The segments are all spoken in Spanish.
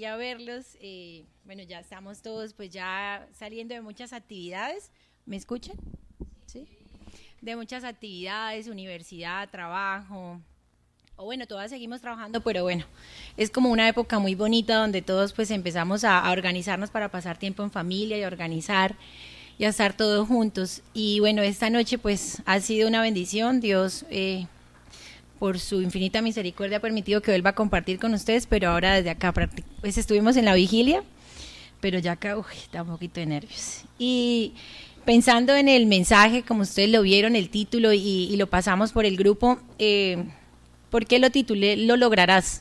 alegría verlos. Eh, bueno, ya estamos todos pues ya saliendo de muchas actividades. ¿Me escuchan? Sí. De muchas actividades, universidad, trabajo. O bueno, todas seguimos trabajando, pero bueno, es como una época muy bonita donde todos pues empezamos a, a organizarnos para pasar tiempo en familia y organizar y a estar todos juntos. Y bueno, esta noche pues ha sido una bendición. Dios eh, por su infinita misericordia ha permitido que vuelva a compartir con ustedes, pero ahora desde acá, pues estuvimos en la vigilia, pero ya acá, uy, da un poquito de nervios. Y pensando en el mensaje, como ustedes lo vieron, el título y, lo pasamos por el grupo, eh, ¿por qué lo titulé Lo lograrás?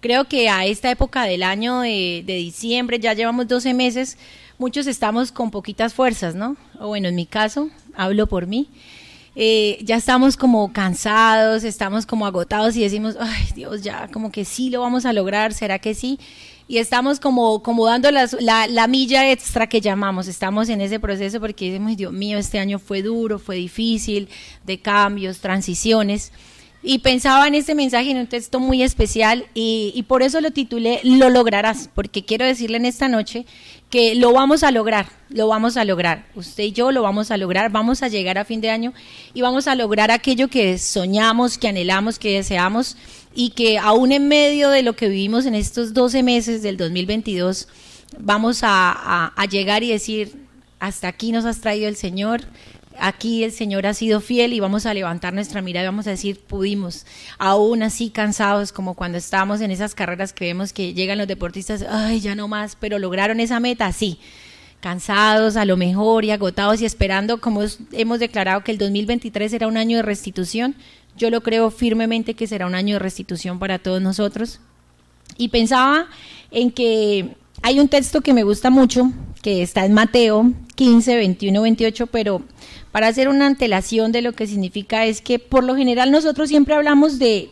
Creo que a esta época del año de, de diciembre, ya llevamos 12 meses, muchos estamos con poquitas fuerzas, ¿no? O bueno, en mi caso, hablo por mí. Eh, ya estamos como cansados, estamos como agotados y decimos, ay Dios, ya como que sí lo vamos a lograr, ¿será que sí? Y estamos como, como dando la, la, milla extra que llamamos, estamos en ese proceso porque decimos, Dios mío, este año fue duro, fue difícil, de cambios, transiciones. Y pensaba en este mensaje en un texto muy especial y, y por eso lo titulé Lo lograrás, porque quiero decirle en esta noche que lo vamos a lograr, lo vamos a lograr. Usted y yo lo vamos a lograr, vamos a llegar a fin de año y vamos a lograr aquello que soñamos, que anhelamos, que deseamos y que aún en medio de lo que vivimos en estos 12 meses del 2022, vamos a, a llegar y decir, hasta aquí nos has traído el Señor, aquí el Señor ha sido fiel y vamos a levantar nuestra mirada y vamos a decir, pudimos, aún así cansados como cuando estábamos en esas carreras que vemos que llegan los deportistas, ay, ya no más, pero lograron esa meta, sí, cansados a lo mejor y agotados y esperando, como hemos declarado que el 2023 será un año de restitución, yo lo creo firmemente que será un año de restitución para todos nosotros. Y pensaba en que hay un texto que me gusta mucho, que está en Mateo 15, 21, 28, pero para hacer una antelación de lo que significa es que por lo general nosotros siempre hablamos de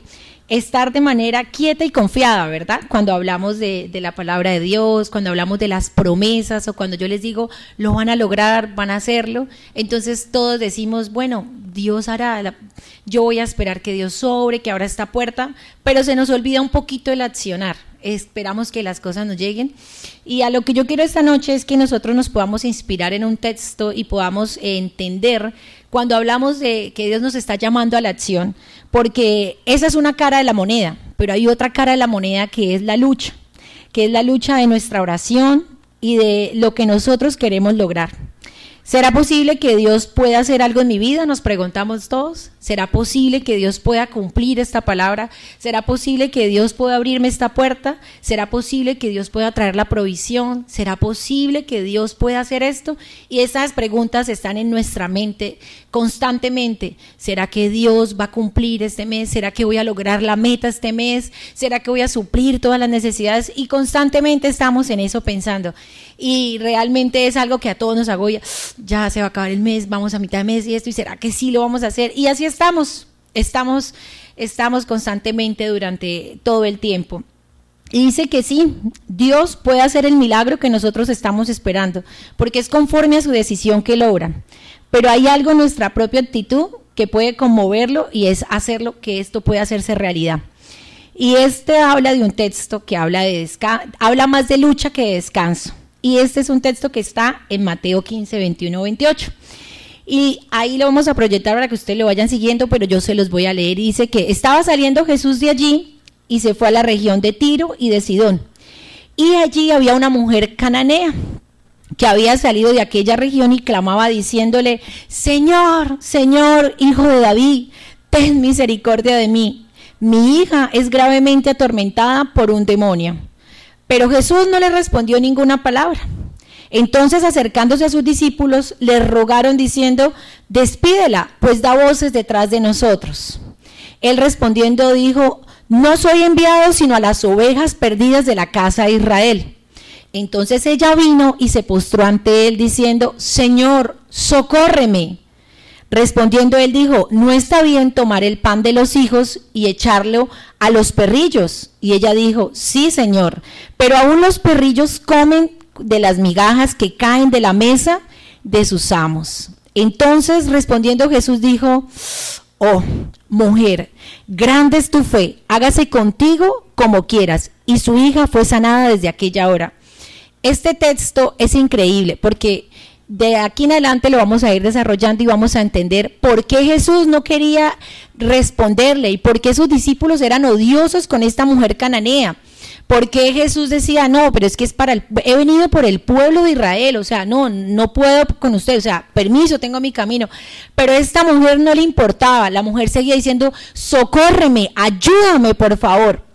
estar de manera quieta y confiada, ¿verdad? Cuando hablamos de, la palabra de Dios, cuando hablamos de las promesas o cuando yo les digo, lo van a lograr, van a hacerlo, entonces todos decimos, bueno, Dios hará, yo voy a esperar que Dios sobre, que abra esta puerta, pero se nos olvida un poquito el accionar, esperamos que las cosas nos lleguen. Y a lo que yo quiero esta noche es que nosotros nos podamos inspirar en un texto y podamos entender cuando hablamos de que Dios nos está llamando a la acción, porque esa es una cara de la moneda, pero hay otra cara de la moneda que es la lucha, que es la lucha de nuestra oración y de lo que nosotros queremos lograr. ¿Será posible que Dios pueda hacer algo en mi vida? Nos preguntamos todos. ¿Será posible que Dios pueda cumplir esta palabra? ¿Será posible que Dios pueda abrirme esta puerta? ¿Será posible que Dios pueda traer la provisión? ¿Será posible que Dios pueda hacer esto? Y esas preguntas están en nuestra mente constantemente. ¿Será que Dios va a cumplir este mes? ¿Será que voy a lograr la meta este mes? ¿Será que voy a suplir todas las necesidades? Y constantemente estamos en eso pensando. Y realmente es algo que a todos nos agobia ya se va a acabar el mes, vamos a mitad de mes y esto, y será que sí lo vamos a hacer. Y así estamos, estamos, estamos constantemente durante todo el tiempo. Y dice que sí, Dios puede hacer el milagro que nosotros estamos esperando, porque es conforme a su decisión que logra. Pero hay algo en nuestra propia actitud que puede conmoverlo y es hacerlo que esto pueda hacerse realidad. Y este habla de un texto que habla de habla más de lucha que de descanso. Y este es un texto que está en Mateo 15, 21, 28. Y ahí lo vamos a proyectar para que ustedes lo vayan siguiendo, pero yo se los voy a leer. Dice que estaba saliendo Jesús de allí y se fue a la región de Tiro y de Sidón. Y allí había una mujer cananea que había salido de aquella región y clamaba diciéndole, Señor, Señor, hijo de David, ten misericordia de mí. Mi hija es gravemente atormentada por un demonio. Pero Jesús no le respondió ninguna palabra. Entonces acercándose a sus discípulos, le rogaron diciendo, despídela, pues da voces detrás de nosotros. Él respondiendo dijo, no soy enviado sino a las ovejas perdidas de la casa de Israel. Entonces ella vino y se postró ante él diciendo, Señor, socórreme. Respondiendo él dijo, no está bien tomar el pan de los hijos y echarlo a los perrillos. Y ella dijo, sí, Señor, pero aún los perrillos comen de las migajas que caen de la mesa de sus amos. Entonces respondiendo Jesús dijo, oh, mujer, grande es tu fe, hágase contigo como quieras. Y su hija fue sanada desde aquella hora. Este texto es increíble porque de aquí en adelante lo vamos a ir desarrollando y vamos a entender por qué Jesús no quería responderle y por qué sus discípulos eran odiosos con esta mujer cananea. ¿Por qué Jesús decía, no, pero es que es para el, he venido por el pueblo de Israel, o sea, no, no puedo con usted, o sea, permiso, tengo mi camino. Pero esta mujer no le importaba, la mujer seguía diciendo, socórreme, ayúdame, por favor.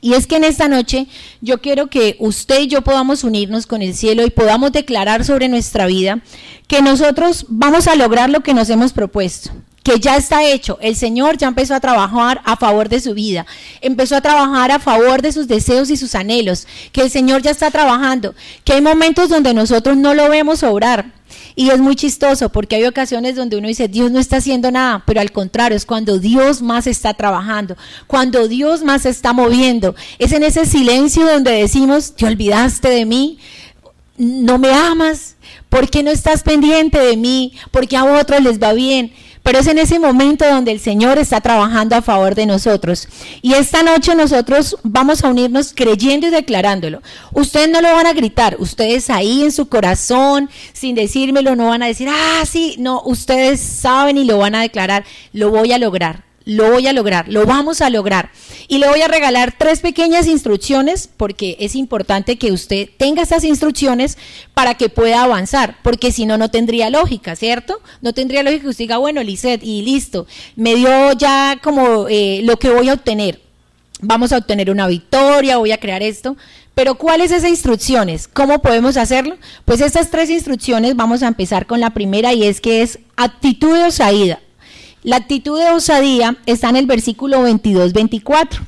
Y es que en esta noche yo quiero que usted y yo podamos unirnos con el cielo y podamos declarar sobre nuestra vida que nosotros vamos a lograr lo que nos hemos propuesto que ya está hecho. El Señor ya empezó a trabajar a favor de su vida, empezó a trabajar a favor de sus deseos y sus anhelos, que el Señor ya está trabajando, que hay momentos donde nosotros no lo vemos obrar. Y es muy chistoso porque hay ocasiones donde uno dice, Dios no está haciendo nada, pero al contrario, es cuando Dios más está trabajando, cuando Dios más está moviendo. Es en ese silencio donde decimos, te olvidaste de mí, no me amas, ¿por qué no estás pendiente de mí? Porque a otros les va bien. Pero es en ese momento donde el Señor está trabajando a favor de nosotros. Y esta noche nosotros vamos a unirnos creyendo y declarándolo. Ustedes no lo van a gritar, ustedes ahí en su corazón, sin decírmelo, no van a decir, ah, sí, no, ustedes saben y lo van a declarar, lo voy a lograr lo voy a lograr, lo vamos a lograr. Y le voy a regalar tres pequeñas instrucciones porque es importante que usted tenga estas instrucciones para que pueda avanzar, porque si no, no tendría lógica, ¿cierto? No tendría lógica que usted diga, bueno, Lisette, y listo, me dio ya como eh, lo que voy a obtener. Vamos a obtener una victoria, voy a crear esto. Pero ¿cuáles esas instrucciones? ¿Cómo podemos hacerlo? Pues estas tres instrucciones vamos a empezar con la primera y es que es actitud de osaída. La actitud de osadía está en el versículo 22-24.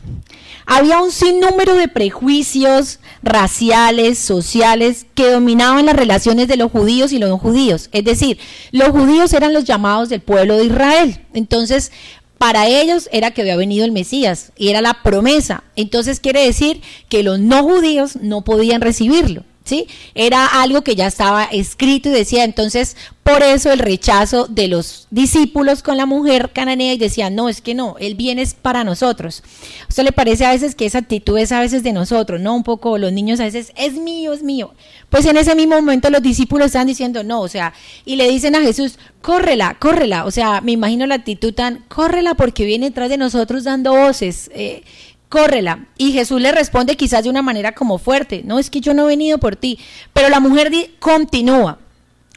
Había un sinnúmero de prejuicios raciales, sociales, que dominaban las relaciones de los judíos y los no judíos. Es decir, los judíos eran los llamados del pueblo de Israel. Entonces, para ellos era que había venido el Mesías y era la promesa. Entonces quiere decir que los no judíos no podían recibirlo. ¿Sí? Era algo que ya estaba escrito y decía, entonces, por eso el rechazo de los discípulos con la mujer cananea y decían, no, es que no, el bien es para nosotros. ¿A usted le parece a veces que esa actitud es a veces de nosotros, no? Un poco los niños a veces, es mío, es mío. Pues en ese mismo momento los discípulos están diciendo, no, o sea, y le dicen a Jesús, córrela, córrela. O sea, me imagino la actitud tan, córrela porque viene detrás de nosotros dando voces. Eh, córrela. Y Jesús le responde quizás de una manera como fuerte, no es que yo no he venido por ti, pero la mujer continúa.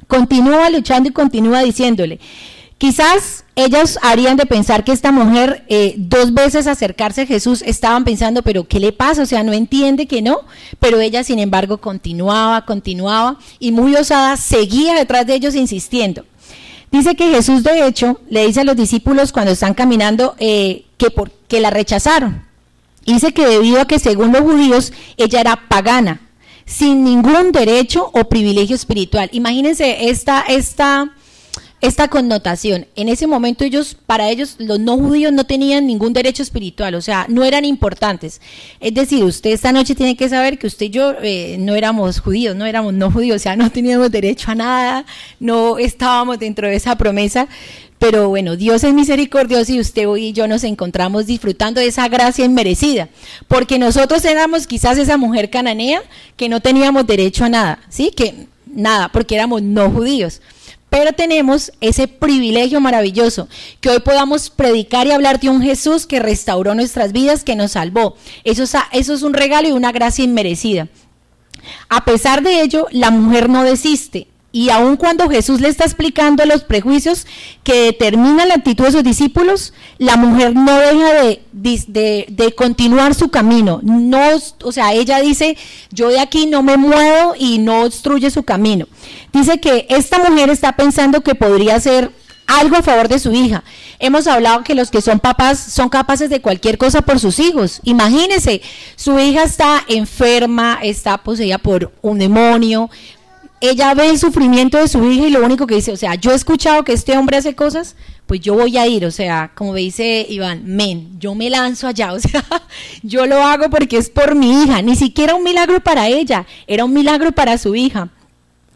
Continúa luchando y continúa diciéndole. Quizás ellos harían de pensar que esta mujer eh, dos veces acercarse a Jesús estaban pensando, pero ¿qué le pasa? O sea, no entiende que no, pero ella sin embargo continuaba, continuaba y muy osada seguía detrás de ellos insistiendo. Dice que Jesús de hecho le dice a los discípulos cuando están caminando eh, que, por, que la rechazaron. Dice que debido a que según los judíos ella era pagana, sin ningún derecho o privilegio espiritual. Imagínense esta, esta, esta connotación. En ese momento ellos, para ellos, los no judíos no tenían ningún derecho espiritual, o sea, no eran importantes. Es decir, usted esta noche tiene que saber que usted y yo eh, no éramos judíos, no éramos no judíos, o sea, no teníamos derecho a nada, no estábamos dentro de esa promesa. Pero bueno, Dios es misericordioso y usted y yo nos encontramos disfrutando de esa gracia inmerecida, porque nosotros éramos quizás esa mujer cananea que no teníamos derecho a nada, ¿sí? Que nada, porque éramos no judíos. Pero tenemos ese privilegio maravilloso, que hoy podamos predicar y hablar de un Jesús que restauró nuestras vidas, que nos salvó. Eso es, eso es un regalo y una gracia inmerecida. A pesar de ello, la mujer no desiste. Y aun cuando Jesús le está explicando los prejuicios que determinan la actitud de sus discípulos, la mujer no deja de, continuar su camino. No, o sea, ella dice, yo de aquí no me muevo y no obstruye su camino. Dice que esta mujer está pensando que podría hacer algo a favor de su hija. Hemos hablado que los que son papás son capaces de cualquier cosa por sus hijos. Imagínense, su hija está enferma, está poseída por un demonio, ella ve el sufrimiento de su hija y lo único que dice, o sea, yo he escuchado que este hombre hace cosas, pues yo voy a ir, o sea, como dice Iván, men, yo me lanzo allá, o sea, yo lo hago porque es por mi hija, ni siquiera un milagro para ella, era un milagro para su hija.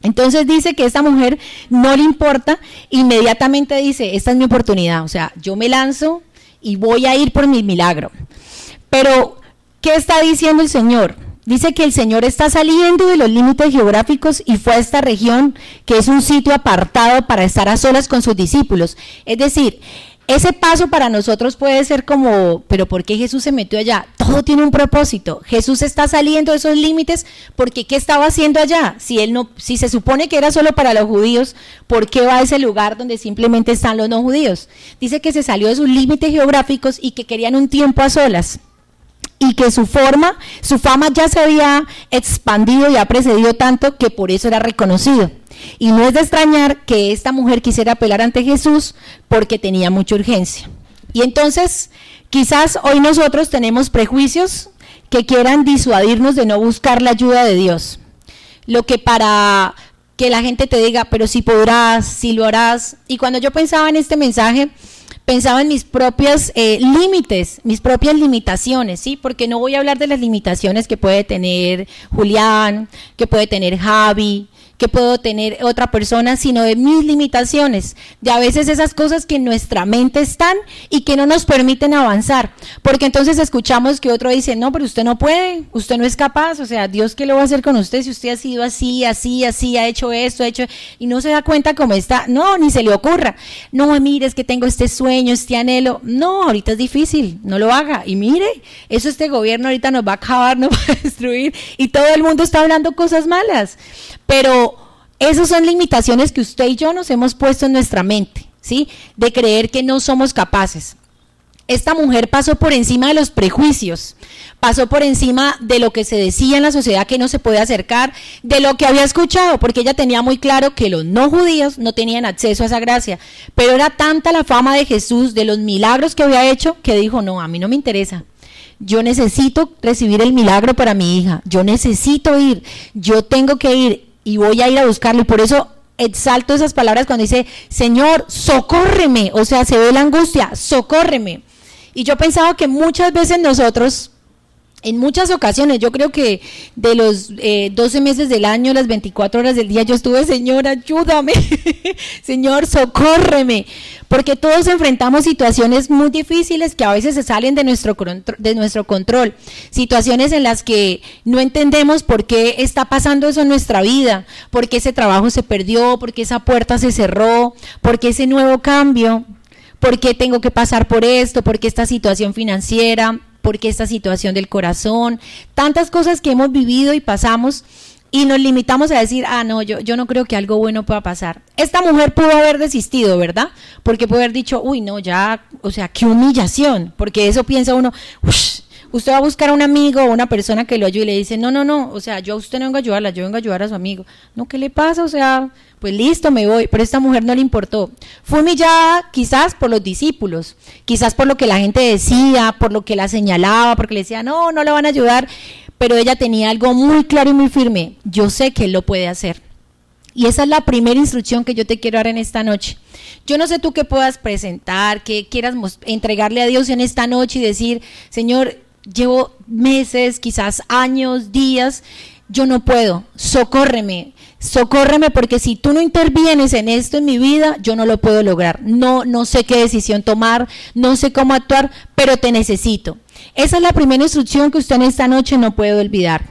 Entonces dice que esta mujer no le importa, inmediatamente dice, esta es mi oportunidad, o sea, yo me lanzo y voy a ir por mi milagro. Pero, ¿qué está diciendo el Señor? Dice que el Señor está saliendo de los límites geográficos y fue a esta región que es un sitio apartado para estar a solas con sus discípulos. Es decir, ese paso para nosotros puede ser como, pero ¿por qué Jesús se metió allá? Todo tiene un propósito. Jesús está saliendo de esos límites porque ¿qué estaba haciendo allá? Si él no, si se supone que era solo para los judíos, ¿por qué va a ese lugar donde simplemente están los no judíos? Dice que se salió de sus límites geográficos y que querían un tiempo a solas y que su forma, su fama ya se había expandido y ha precedido tanto que por eso era reconocido. Y no es de extrañar que esta mujer quisiera apelar ante Jesús porque tenía mucha urgencia. Y entonces, quizás hoy nosotros tenemos prejuicios que quieran disuadirnos de no buscar la ayuda de Dios. Lo que para que la gente te diga, pero si podrás, si lo harás. Y cuando yo pensaba en este mensaje, pensaba en mis propios eh, límites, mis propias limitaciones, ¿sí? Porque no voy a hablar de las limitaciones que puede tener Julián, que puede tener Javi, que puedo tener otra persona, sino de mis limitaciones, de a veces esas cosas que en nuestra mente están y que no nos permiten avanzar. Porque entonces escuchamos que otro dice, no, pero usted no puede, usted no es capaz, o sea, Dios qué lo va a hacer con usted si usted ha sido así, así, así, ha hecho esto, ha hecho, y no se da cuenta cómo está, no, ni se le ocurra, no, mire, es que tengo este sueño, este anhelo, no, ahorita es difícil, no lo haga, y mire, eso este gobierno ahorita nos va a acabar, nos va a destruir, y todo el mundo está hablando cosas malas, pero esas son limitaciones que usted y yo nos hemos puesto en nuestra mente, ¿sí? De creer que no somos capaces. Esta mujer pasó por encima de los prejuicios, pasó por encima de lo que se decía en la sociedad que no se puede acercar, de lo que había escuchado, porque ella tenía muy claro que los no judíos no tenían acceso a esa gracia. Pero era tanta la fama de Jesús, de los milagros que había hecho, que dijo, no, a mí no me interesa. Yo necesito recibir el milagro para mi hija, yo necesito ir, yo tengo que ir y voy a ir a buscarlo. Y por eso exalto esas palabras cuando dice, Señor, socórreme. O sea, se ve la angustia, socórreme. Y yo pensaba que muchas veces nosotros, en muchas ocasiones, yo creo que de los 12 eh, meses del año, las 24 horas del día, yo estuve, Señor, ayúdame, Señor, socórreme porque todos enfrentamos situaciones muy difíciles que a veces se salen de nuestro, de nuestro control, situaciones en las que no entendemos por qué está pasando eso en nuestra vida, por qué ese trabajo se perdió, por qué esa puerta se cerró, por qué ese nuevo cambio, por qué tengo que pasar por esto, por qué esta situación financiera, por qué esta situación del corazón, tantas cosas que hemos vivido y pasamos y nos limitamos a decir, ah, no, yo, yo no creo que algo bueno pueda pasar. Esta mujer pudo haber desistido, ¿verdad? Porque pudo haber dicho, uy, no, ya, o sea, qué humillación, porque eso piensa uno, usted va a buscar a un amigo o una persona que lo ayude y le dice, no, no, no, o sea, yo a usted no vengo a ayudarla, yo vengo a ayudar a su amigo. No, ¿qué le pasa? O sea, pues listo, me voy, pero esta mujer no le importó. Fue humillada quizás por los discípulos, quizás por lo que la gente decía, por lo que la señalaba, porque le decía, no, no le van a ayudar pero ella tenía algo muy claro y muy firme. Yo sé que él lo puede hacer. Y esa es la primera instrucción que yo te quiero dar en esta noche. Yo no sé tú qué puedas presentar, qué quieras entregarle a Dios en esta noche y decir, Señor, llevo meses, quizás años, días, yo no puedo, socórreme, socórreme porque si tú no intervienes en esto en mi vida, yo no lo puedo lograr. No, no sé qué decisión tomar, no sé cómo actuar, pero te necesito. Esa es la primera instrucción que usted en esta noche no puede olvidar.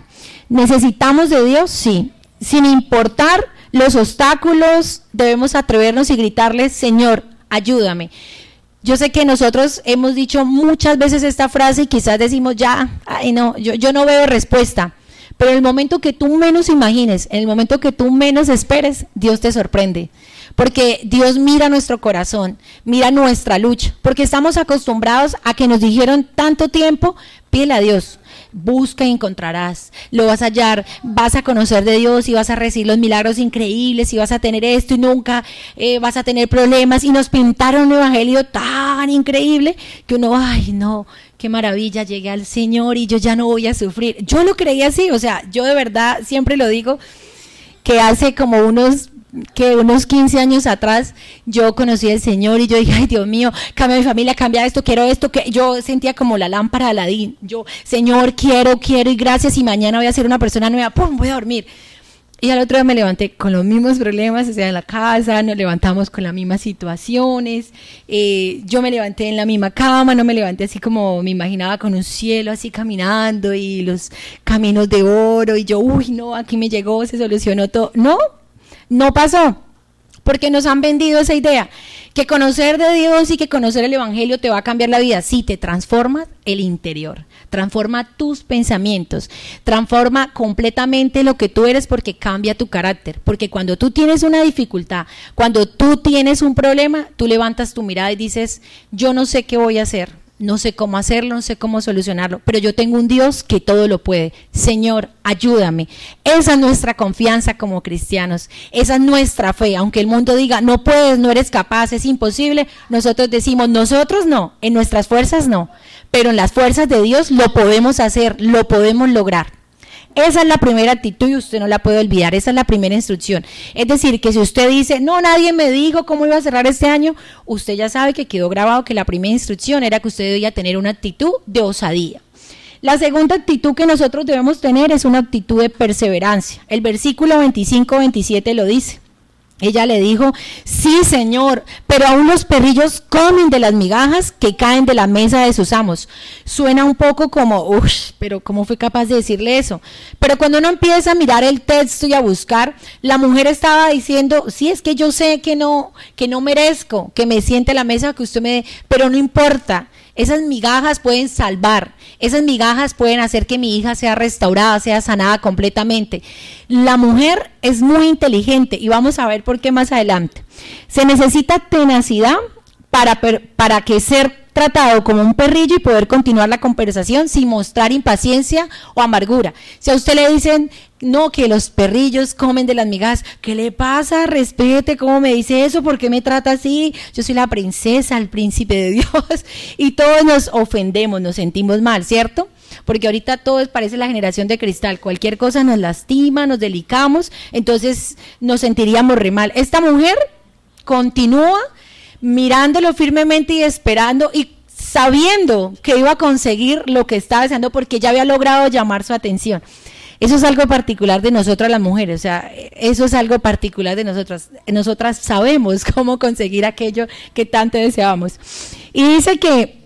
¿Necesitamos de Dios? Sí. Sin importar los obstáculos, debemos atrevernos y gritarle, Señor, ayúdame. Yo sé que nosotros hemos dicho muchas veces esta frase y quizás decimos, ya, ay no, yo, yo no veo respuesta. Pero en el momento que tú menos imagines, en el momento que tú menos esperes, Dios te sorprende. Porque Dios mira nuestro corazón, mira nuestra lucha. Porque estamos acostumbrados a que nos dijeron tanto tiempo, pídele a Dios, busca y encontrarás, lo vas a hallar, vas a conocer de Dios y vas a recibir los milagros increíbles y vas a tener esto y nunca eh, vas a tener problemas. Y nos pintaron un evangelio tan increíble que uno, ay no, qué maravilla, llegué al Señor y yo ya no voy a sufrir. Yo lo creía así, o sea, yo de verdad siempre lo digo, que hace como unos que unos 15 años atrás yo conocí al Señor y yo dije, ay Dios mío, cambia mi familia, cambia esto, quiero esto, que yo sentía como la lámpara de Aladín. Yo, Señor, quiero, quiero y gracias y mañana voy a ser una persona nueva, pum, voy a dormir. Y al otro día me levanté con los mismos problemas, o sea, en la casa, nos levantamos con las mismas situaciones, eh, yo me levanté en la misma cama, no me levanté así como me imaginaba con un cielo así caminando y los caminos de oro y yo, uy, no, aquí me llegó, se solucionó todo. No, no pasó, porque nos han vendido esa idea que conocer de Dios y que conocer el Evangelio te va a cambiar la vida. Sí, te transforma el interior, transforma tus pensamientos, transforma completamente lo que tú eres porque cambia tu carácter. Porque cuando tú tienes una dificultad, cuando tú tienes un problema, tú levantas tu mirada y dices, yo no sé qué voy a hacer no sé cómo hacerlo, no sé cómo solucionarlo, pero yo tengo un Dios que todo lo puede. Señor, ayúdame. Esa es nuestra confianza como cristianos, esa es nuestra fe. Aunque el mundo diga, no puedes, no eres capaz, es imposible, nosotros decimos, nosotros no, en nuestras fuerzas no, pero en las fuerzas de Dios lo podemos hacer, lo podemos lograr. Esa es la primera actitud y usted no la puede olvidar. Esa es la primera instrucción. Es decir, que si usted dice, no, nadie me dijo cómo iba a cerrar este año, usted ya sabe que quedó grabado que la primera instrucción era que usted debía tener una actitud de osadía. La segunda actitud que nosotros debemos tener es una actitud de perseverancia. El versículo 25-27 lo dice. Ella le dijo, sí señor, pero aún los perrillos comen de las migajas que caen de la mesa de sus amos. Suena un poco como, uff, pero ¿cómo fue capaz de decirle eso? Pero cuando uno empieza a mirar el texto y a buscar, la mujer estaba diciendo, sí, es que yo sé que no, que no merezco que me siente la mesa que usted me dé, pero no importa. Esas migajas pueden salvar, esas migajas pueden hacer que mi hija sea restaurada, sea sanada completamente. La mujer es muy inteligente y vamos a ver por qué más adelante. Se necesita tenacidad para, para que ser tratado como un perrillo y poder continuar la conversación sin mostrar impaciencia o amargura. Si a usted le dicen, no, que los perrillos comen de las migas, ¿qué le pasa? Respete, ¿cómo me dice eso? ¿Por qué me trata así? Yo soy la princesa, el príncipe de Dios. Y todos nos ofendemos, nos sentimos mal, ¿cierto? Porque ahorita todo parece la generación de cristal. Cualquier cosa nos lastima, nos delicamos, entonces nos sentiríamos re mal. Esta mujer continúa mirándolo firmemente y esperando y sabiendo que iba a conseguir lo que estaba deseando porque ya había logrado llamar su atención. Eso es algo particular de nosotras las mujeres, o sea, eso es algo particular de nosotras. Nosotras sabemos cómo conseguir aquello que tanto deseábamos. Y dice que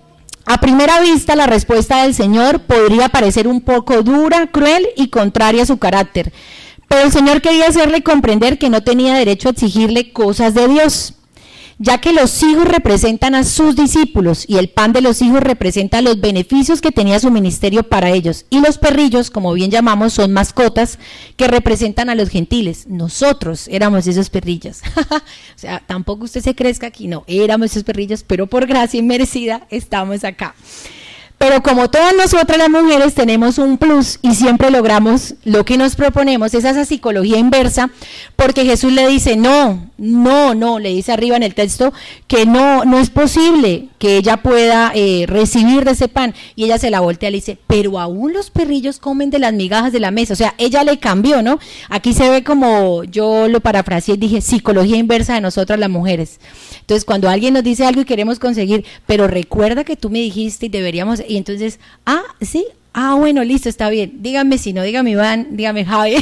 a primera vista la respuesta del Señor podría parecer un poco dura, cruel y contraria a su carácter. Pero el Señor quería hacerle comprender que no tenía derecho a exigirle cosas de Dios ya que los hijos representan a sus discípulos y el pan de los hijos representa los beneficios que tenía su ministerio para ellos. Y los perrillos, como bien llamamos, son mascotas que representan a los gentiles. Nosotros éramos esos perrillos. o sea, tampoco usted se crezca aquí, no, éramos esos perrillos, pero por gracia inmerecida estamos acá. Pero como todas nosotras las mujeres tenemos un plus y siempre logramos lo que nos proponemos, es esa psicología inversa, porque Jesús le dice, no, no, no, le dice arriba en el texto que no, no es posible que ella pueda eh, recibir de ese pan. Y ella se la voltea y le dice, pero aún los perrillos comen de las migajas de la mesa. O sea, ella le cambió, ¿no? Aquí se ve como yo lo parafraseé y dije, psicología inversa de nosotras las mujeres. Entonces, cuando alguien nos dice algo y queremos conseguir, pero recuerda que tú me dijiste y deberíamos y entonces, ah, sí, ah, bueno, listo, está bien. Dígame si no, dígame Iván, dígame Javi,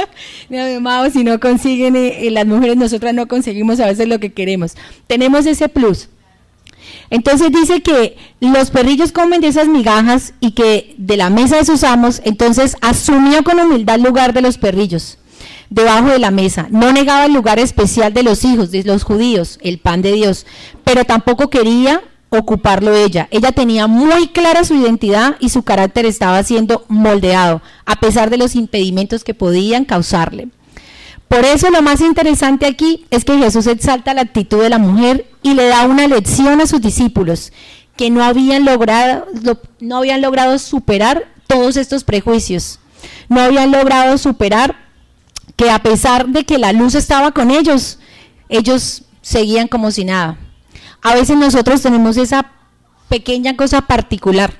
dígame Mao, si no consiguen, eh, eh, las mujeres nosotras no conseguimos a veces lo que queremos. Tenemos ese plus. Entonces dice que los perrillos comen de esas migajas y que de la mesa de sus amos, entonces asumió con humildad el lugar de los perrillos debajo de la mesa. No negaba el lugar especial de los hijos, de los judíos, el pan de Dios, pero tampoco quería ocuparlo ella. Ella tenía muy clara su identidad y su carácter estaba siendo moldeado, a pesar de los impedimentos que podían causarle. Por eso lo más interesante aquí es que Jesús exalta la actitud de la mujer y le da una lección a sus discípulos que no habían logrado, no habían logrado superar todos estos prejuicios, no habían logrado superar que a pesar de que la luz estaba con ellos, ellos seguían como si nada. A veces nosotros tenemos esa pequeña cosa particular,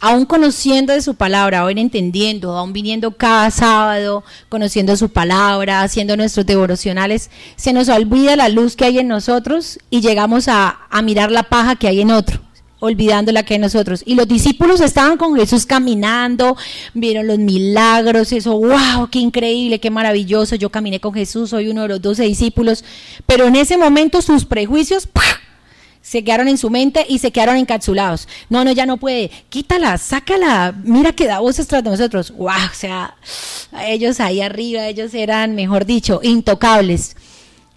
aún conociendo de su palabra, aún entendiendo, aún viniendo cada sábado, conociendo su palabra, haciendo nuestros devocionales, se nos olvida la luz que hay en nosotros y llegamos a, a mirar la paja que hay en otro. olvidando la que hay nosotros. Y los discípulos estaban con Jesús caminando, vieron los milagros, eso, wow, qué increíble, qué maravilloso. Yo caminé con Jesús, soy uno de los doce discípulos. Pero en ese momento sus prejuicios se quedaron en su mente y se quedaron encapsulados. No, no, ya no puede. Quítala, sácala. Mira que da voces tras de nosotros. Wow, o sea, ellos ahí arriba, ellos eran, mejor dicho, intocables.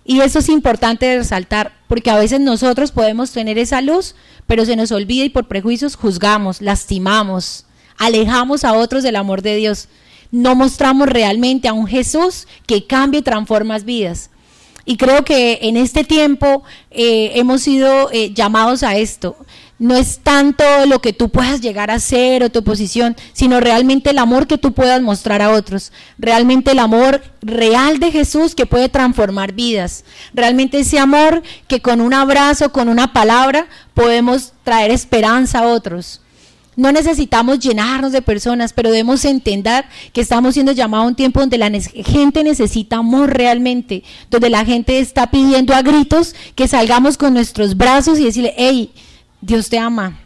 Y eso es importante resaltar, porque a veces nosotros podemos tener esa luz, pero se nos olvida y por prejuicios juzgamos, lastimamos, alejamos a otros del amor de Dios. No mostramos realmente a un Jesús que cambie y transforma vidas. Y creo que en este tiempo eh, hemos sido eh, llamados a esto. No es tanto lo que tú puedas llegar a ser o tu posición, sino realmente el amor que tú puedas mostrar a otros. Realmente el amor real de Jesús que puede transformar vidas. Realmente ese amor que con un abrazo, con una palabra, podemos traer esperanza a otros. No necesitamos llenarnos de personas, pero debemos entender que estamos siendo llamados a un tiempo donde la gente necesita amor realmente, donde la gente está pidiendo a gritos que salgamos con nuestros brazos y decirle, hey, Dios te ama,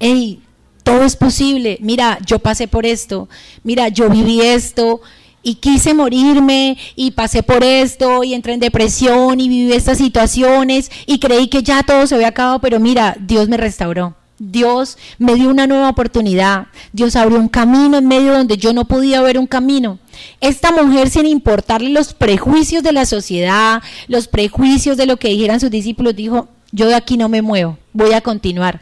hey, todo es posible, mira, yo pasé por esto, mira, yo viví esto, y quise morirme y pasé por esto y entré en depresión y viví estas situaciones y creí que ya todo se había acabado, pero mira, Dios me restauró. Dios me dio una nueva oportunidad. Dios abrió un camino en medio donde yo no podía ver un camino. Esta mujer, sin importarle los prejuicios de la sociedad, los prejuicios de lo que dijeran sus discípulos, dijo, yo de aquí no me muevo, voy a continuar.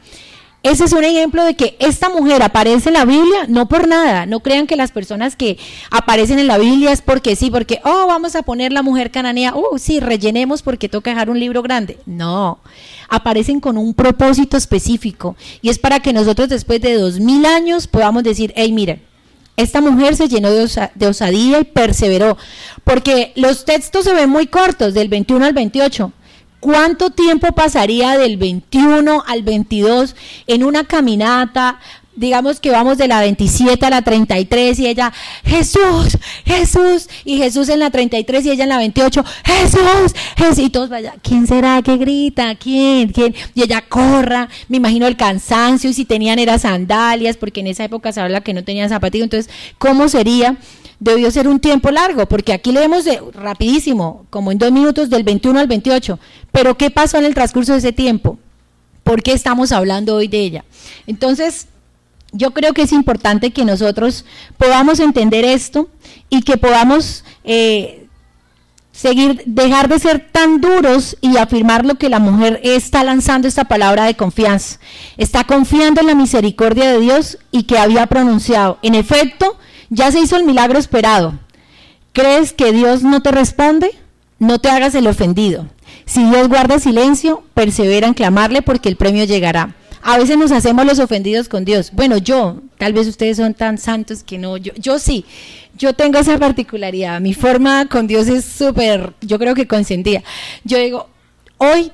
Ese es un ejemplo de que esta mujer aparece en la Biblia no por nada. No crean que las personas que aparecen en la Biblia es porque sí, porque, oh, vamos a poner la mujer cananea, oh, sí, rellenemos porque toca dejar un libro grande. No, aparecen con un propósito específico. Y es para que nosotros después de dos mil años podamos decir, hey, miren, esta mujer se llenó de, osadía y perseveró, porque los textos se ven muy cortos, del 21 al 28, ¿Cuánto tiempo pasaría del 21 al 22 en una caminata? Digamos que vamos de la 27 a la 33 y ella, Jesús, Jesús, y Jesús en la 33 y ella en la 28, Jesús, Jesús, y todos vaya, ¿quién será que grita? ¿Quién? ¿Quién? Y ella corra, me imagino el cansancio, y si tenían eran sandalias, porque en esa época se habla que no tenían zapatillas, entonces, ¿cómo sería? Debió ser un tiempo largo, porque aquí leemos de, rapidísimo, como en dos minutos, del 21 al 28. Pero ¿qué pasó en el transcurso de ese tiempo? ¿Por qué estamos hablando hoy de ella? Entonces, yo creo que es importante que nosotros podamos entender esto y que podamos eh, seguir, dejar de ser tan duros y afirmar lo que la mujer está lanzando esta palabra de confianza. Está confiando en la misericordia de Dios y que había pronunciado. En efecto, ya se hizo el milagro esperado. ¿Crees que Dios no te responde? No te hagas el ofendido. Si Dios guarda silencio, persevera en clamarle porque el premio llegará. A veces nos hacemos los ofendidos con Dios. Bueno, yo, tal vez ustedes son tan santos que no, yo, sí, yo tengo esa particularidad. Mi forma con Dios es súper, yo creo que consentida. Yo digo, hoy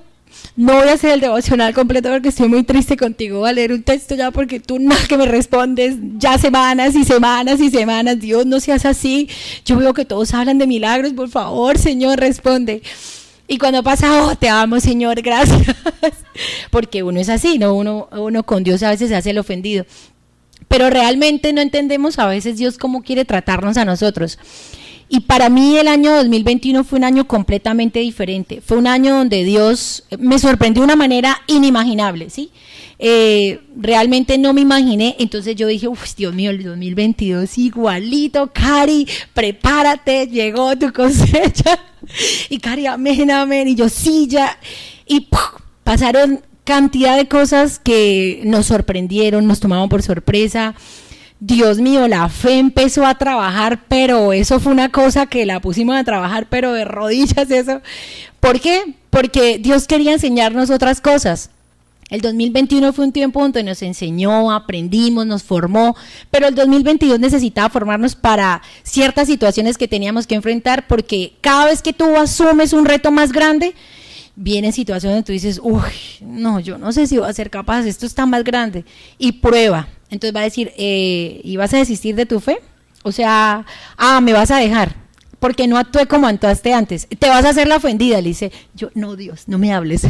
no voy a hacer el devocional completo porque estoy muy triste contigo. Voy a leer un texto ya porque tú nada que me respondes ya semanas y semanas y semanas. Dios, no seas así. Yo veo que todos hablan de milagros. Por favor, Señor, responde. Y cuando pasa, oh, te amo, Señor, gracias. porque uno es así, ¿no? Uno, uno con Dios a veces se hace el ofendido. Pero realmente no entendemos a veces Dios cómo quiere tratarnos a nosotros. Y para mí el año 2021 fue un año completamente diferente. Fue un año donde Dios me sorprendió de una manera inimaginable, ¿sí? Eh, realmente no me imaginé, entonces yo dije, uff, Dios mío, el 2022 igualito, Cari, prepárate, llegó tu cosecha. Y Cari, amén, amén, y yo sí, ya. Y pasaron cantidad de cosas que nos sorprendieron, nos tomaban por sorpresa. Dios mío, la fe empezó a trabajar, pero eso fue una cosa que la pusimos a trabajar, pero de rodillas eso. ¿Por qué? Porque Dios quería enseñarnos otras cosas. El 2021 fue un tiempo donde nos enseñó, aprendimos, nos formó, pero el 2022 necesitaba formarnos para ciertas situaciones que teníamos que enfrentar, porque cada vez que tú asumes un reto más grande, vienen situaciones donde tú dices, uy, no, yo no sé si voy a ser capaz, esto está más grande, y prueba entonces va a decir, eh, ¿y vas a desistir de tu fe? O sea, ah, me vas a dejar, porque no actué como actuaste antes. Te vas a hacer la ofendida. Le dice, yo, no, Dios, no me hables.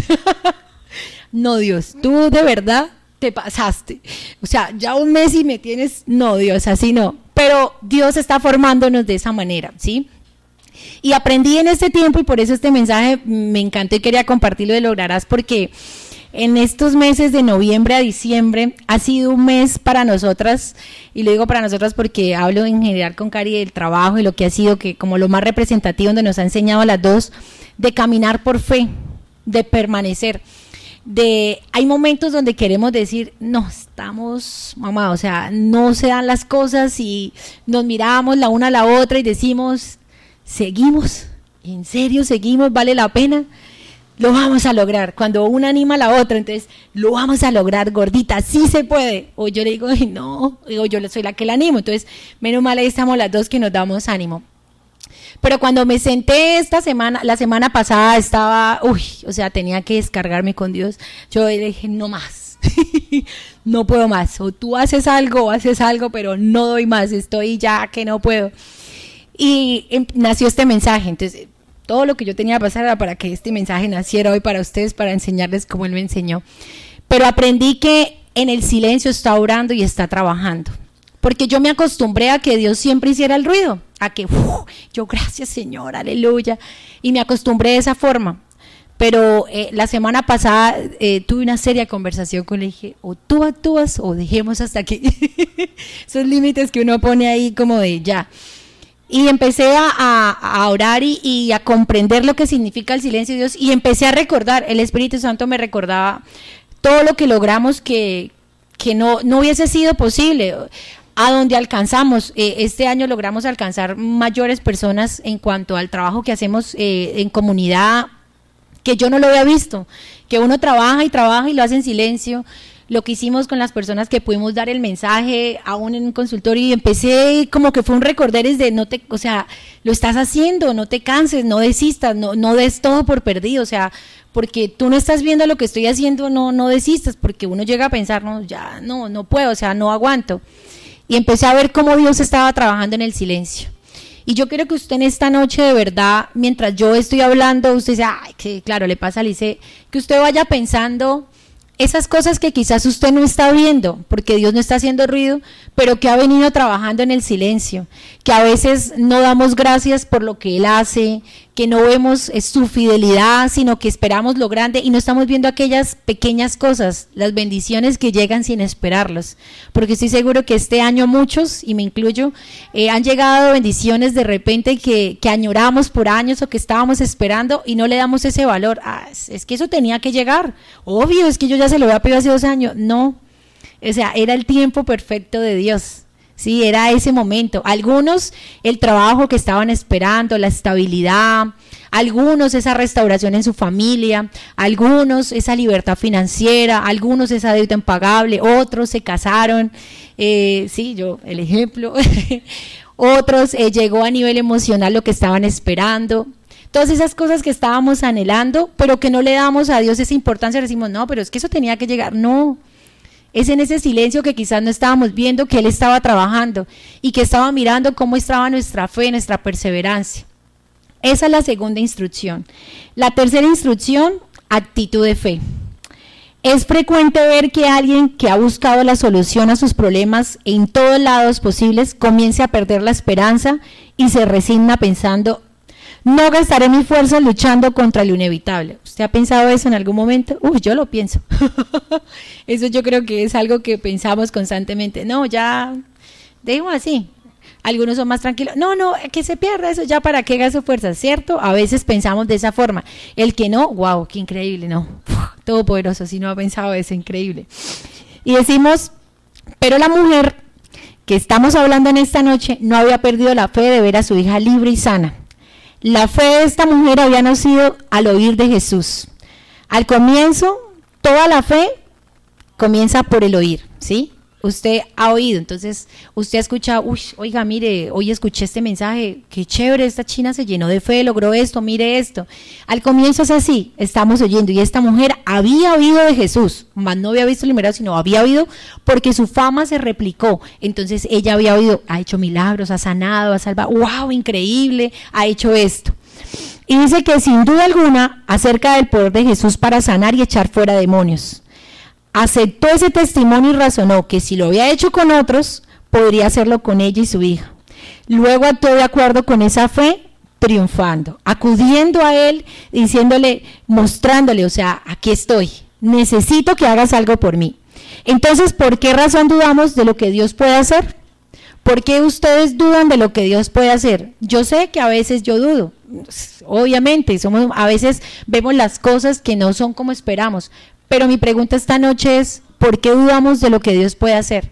no, Dios, tú de verdad te pasaste. O sea, ya un mes y me tienes, no, Dios, así no. Pero Dios está formándonos de esa manera, ¿sí? Y aprendí en este tiempo y por eso este mensaje me encantó y quería compartirlo de lograrás porque en estos meses de noviembre a diciembre ha sido un mes para nosotras, y lo digo para nosotras porque hablo en general con Cari del trabajo y lo que ha sido que como lo más representativo donde nos ha enseñado las dos, de caminar por fe, de permanecer. De, hay momentos donde queremos decir, no, estamos, mamá, o sea, no se dan las cosas y nos miramos la una a la otra y decimos, seguimos, en serio seguimos, vale la pena lo vamos a lograr. Cuando una anima a la otra, entonces, lo vamos a lograr, gordita, sí se puede. O yo le digo, no, digo, yo soy la que la animo. Entonces, menos mal ahí estamos las dos que nos damos ánimo. Pero cuando me senté esta semana, la semana pasada estaba, uy, o sea, tenía que descargarme con Dios. Yo le dije, no más, no puedo más. O tú haces algo, o haces algo, pero no doy más, estoy ya que no puedo. Y em, nació este mensaje. Entonces, todo lo que yo tenía que pasar era para que este mensaje naciera hoy para ustedes, para enseñarles como Él me enseñó. Pero aprendí que en el silencio está orando y está trabajando. Porque yo me acostumbré a que Dios siempre hiciera el ruido, a que yo gracias Señor, aleluya. Y me acostumbré de esa forma. Pero eh, la semana pasada eh, tuve una seria conversación con él y dije, o tú actúas o dejemos hasta aquí. Esos límites que uno pone ahí como de ya. Y empecé a, orar y, a comprender lo que significa el silencio de Dios. Y empecé a recordar, el Espíritu Santo me recordaba todo lo que logramos que, que no, no hubiese sido posible, a donde alcanzamos. Eh, este año logramos alcanzar mayores personas en cuanto al trabajo que hacemos eh, en comunidad, que yo no lo había visto, que uno trabaja y trabaja y lo hace en silencio lo que hicimos con las personas que pudimos dar el mensaje aún en un consultorio y empecé como que fue un recordar es de no te, o sea, lo estás haciendo, no te canses, no desistas, no, no des todo por perdido, o sea, porque tú no estás viendo lo que estoy haciendo, no, no desistas, porque uno llega a pensar, no, ya, no, no puedo, o sea, no aguanto. Y empecé a ver cómo Dios estaba trabajando en el silencio. Y yo quiero que usted en esta noche de verdad, mientras yo estoy hablando, usted dice, ay, que claro, le pasa a Lice, que usted vaya pensando esas cosas que quizás usted no está viendo, porque Dios no está haciendo ruido, pero que ha venido trabajando en el silencio, que a veces no damos gracias por lo que Él hace, que no vemos su fidelidad, sino que esperamos lo grande y no estamos viendo aquellas pequeñas cosas, las bendiciones que llegan sin esperarlos. Porque estoy seguro que este año muchos, y me incluyo, eh, han llegado bendiciones de repente que, que, añoramos por años o que estábamos esperando y no le damos ese valor. Ah, es, que eso tenía que llegar. Obvio, es que yo ya se lo había pedido hace dos años. No. O sea, era el tiempo perfecto de Dios. Sí, era ese momento. Algunos el trabajo que estaban esperando, la estabilidad, algunos esa restauración en su familia, algunos esa libertad financiera, algunos esa deuda impagable, otros se casaron, eh, sí, yo, el ejemplo, otros eh, llegó a nivel emocional lo que estaban esperando. Todas esas cosas que estábamos anhelando, pero que no le damos a Dios esa importancia, decimos, no, pero es que eso tenía que llegar. No, es en ese silencio que quizás no estábamos viendo que Él estaba trabajando y que estaba mirando cómo estaba nuestra fe, nuestra perseverancia. Esa es la segunda instrucción. La tercera instrucción, actitud de fe. Es frecuente ver que alguien que ha buscado la solución a sus problemas en todos lados posibles comience a perder la esperanza y se resigna pensando, no gastaré mi fuerza luchando contra lo inevitable. ¿Usted ha pensado eso en algún momento? Uy, yo lo pienso. eso yo creo que es algo que pensamos constantemente. No, ya, dejo así. Algunos son más tranquilos. No, no, que se pierda eso, ya para qué gasto fuerza, ¿cierto? A veces pensamos de esa forma. El que no, wow, qué increíble, no. Todopoderoso, si no ha pensado eso, increíble. Y decimos, pero la mujer que estamos hablando en esta noche no había perdido la fe de ver a su hija libre y sana. La fe de esta mujer había nacido al oír de Jesús. Al comienzo, toda la fe comienza por el oír, ¿sí? Usted ha oído, entonces usted ha escuchado, uy, oiga, mire, hoy escuché este mensaje, qué chévere, esta china se llenó de fe, logró esto, mire esto. Al comienzo es así, estamos oyendo, y esta mujer había oído de Jesús, más no había visto el milagro, sino había oído porque su fama se replicó. Entonces ella había oído, ha hecho milagros, ha sanado, ha salvado, wow, increíble, ha hecho esto. Y dice que sin duda alguna, acerca del poder de Jesús para sanar y echar fuera demonios. Aceptó ese testimonio y razonó que si lo había hecho con otros, podría hacerlo con ella y su hija. Luego actuó de acuerdo con esa fe, triunfando, acudiendo a él, diciéndole, mostrándole, o sea, aquí estoy, necesito que hagas algo por mí. Entonces, ¿por qué razón dudamos de lo que Dios puede hacer? ¿Por qué ustedes dudan de lo que Dios puede hacer? Yo sé que a veces yo dudo, obviamente, somos, a veces vemos las cosas que no son como esperamos, pero mi pregunta esta noche es, ¿por qué dudamos de lo que Dios puede hacer?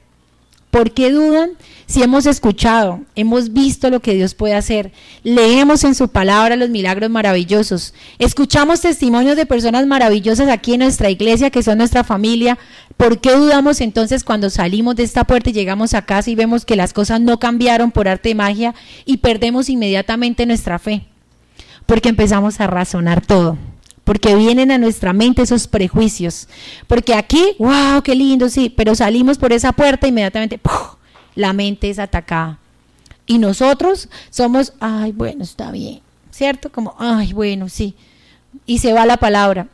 ¿Por qué dudan si hemos escuchado, hemos visto lo que Dios puede hacer, leemos en su palabra los milagros maravillosos, escuchamos testimonios de personas maravillosas aquí en nuestra iglesia que son nuestra familia, ¿por qué dudamos entonces cuando salimos de esta puerta y llegamos a casa y vemos que las cosas no cambiaron por arte de magia y perdemos inmediatamente nuestra fe? Porque empezamos a razonar todo porque vienen a nuestra mente esos prejuicios. Porque aquí, wow, qué lindo, sí, pero salimos por esa puerta inmediatamente, ¡puf! la mente es atacada. Y nosotros somos, ay, bueno, está bien, ¿cierto? Como, ay, bueno, sí. Y se va la palabra.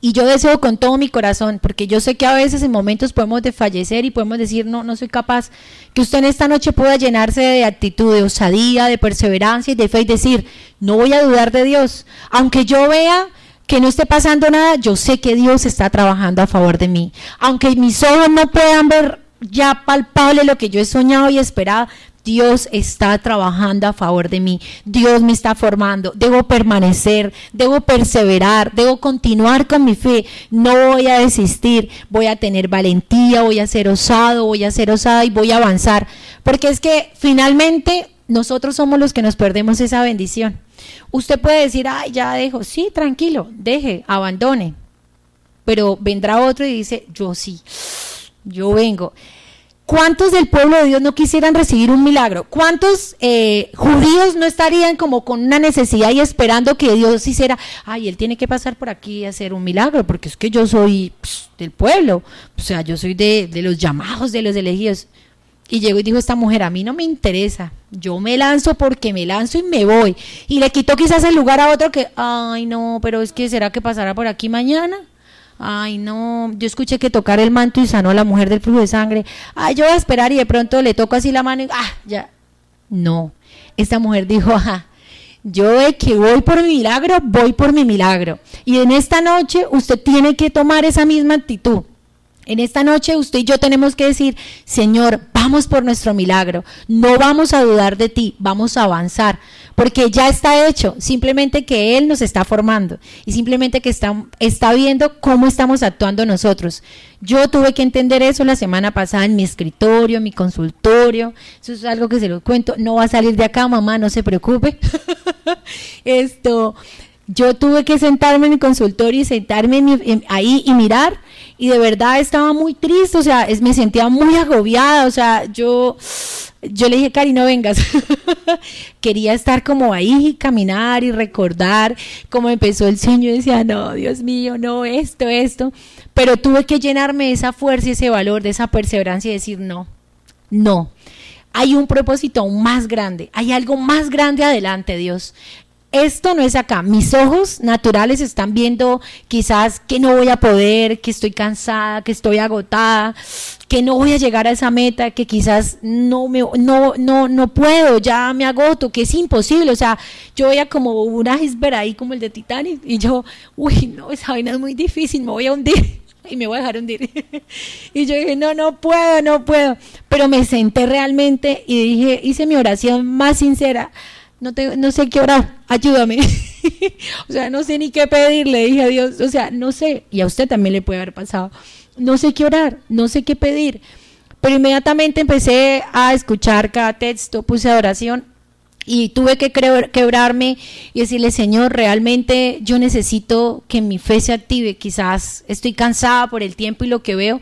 Y yo deseo con todo mi corazón, porque yo sé que a veces en momentos podemos desfallecer y podemos decir, no, no soy capaz, que usted en esta noche pueda llenarse de actitud, de osadía, de perseverancia y de fe y decir, no voy a dudar de Dios. Aunque yo vea que no esté pasando nada, yo sé que Dios está trabajando a favor de mí. Aunque mis ojos no puedan ver ya palpable lo que yo he soñado y esperado. Dios está trabajando a favor de mí. Dios me está formando. Debo permanecer, debo perseverar, debo continuar con mi fe. No voy a desistir. Voy a tener valentía, voy a ser osado, voy a ser osada y voy a avanzar. Porque es que finalmente nosotros somos los que nos perdemos esa bendición. Usted puede decir, ay, ya dejo. Sí, tranquilo, deje, abandone. Pero vendrá otro y dice, yo sí yo vengo. ¿Cuántos del pueblo de Dios no quisieran recibir un milagro? ¿Cuántos eh, judíos no estarían como con una necesidad y esperando que Dios hiciera, ay, él tiene que pasar por aquí y hacer un milagro, porque es que yo soy del pueblo, o sea, yo soy de, de los llamados, de los elegidos. Y llegó y dijo esta mujer, a mí no me interesa, yo me lanzo porque me lanzo y me voy. Y le quitó quizás el lugar a otro que, ay, no, pero es que será que pasará por aquí mañana ay no, yo escuché que tocar el manto y sanó a la mujer del flujo de sangre, ay yo voy a esperar y de pronto le toco así la mano y, ah, ya, no, esta mujer dijo, ajá, yo de que voy por mi milagro, voy por mi milagro. Y en esta noche usted tiene que tomar esa misma actitud. En esta noche usted y yo tenemos que decir, Señor, vamos por nuestro milagro, no vamos a dudar de ti, vamos a avanzar, porque ya está hecho, simplemente que Él nos está formando y simplemente que está, viendo cómo estamos actuando nosotros. Yo tuve que entender eso la semana pasada en mi escritorio, mi consultorio, eso es algo que se lo cuento, no va a salir de acá, mamá, no se preocupe. Esto, yo tuve que sentarme en mi consultorio y sentarme ahí y mirar y de verdad estaba muy triste, o sea, me sentía muy agobiada, o sea, yo yo le dije, Cari, no vengas. Quería estar como ahí, caminar y recordar cómo empezó el sueño. Y decía, no, Dios mío, no, esto, esto. Pero tuve que llenarme de esa fuerza y ese valor, de esa perseverancia y decir, no, no. Hay un propósito aún más grande, hay algo más grande adelante, Dios esto no es acá. Mis ojos naturales están viendo quizás que no voy a poder, que estoy cansada, que estoy agotada, que no voy a llegar a esa meta, que quizás no me no no no puedo, ya me agoto, que es imposible, o sea, yo voy a como una iceberg ahí como el de Titanic y yo, uy, no, esa vaina es muy difícil, me voy a hundir y me voy a dejar hundir. y yo dije, no, no puedo, no puedo. Pero me senté realmente y dije, hice mi oración más sincera no, no sé qué orar, ayúdame. o sea, no sé ni qué pedirle, dije a Dios, o sea, no sé, y a usted también le puede haber pasado, no sé qué orar, no sé qué pedir. Pero inmediatamente empecé a escuchar cada texto, puse oración y tuve que quebrarme y decirle, Señor, realmente yo necesito que mi fe se active, quizás estoy cansada por el tiempo y lo que veo,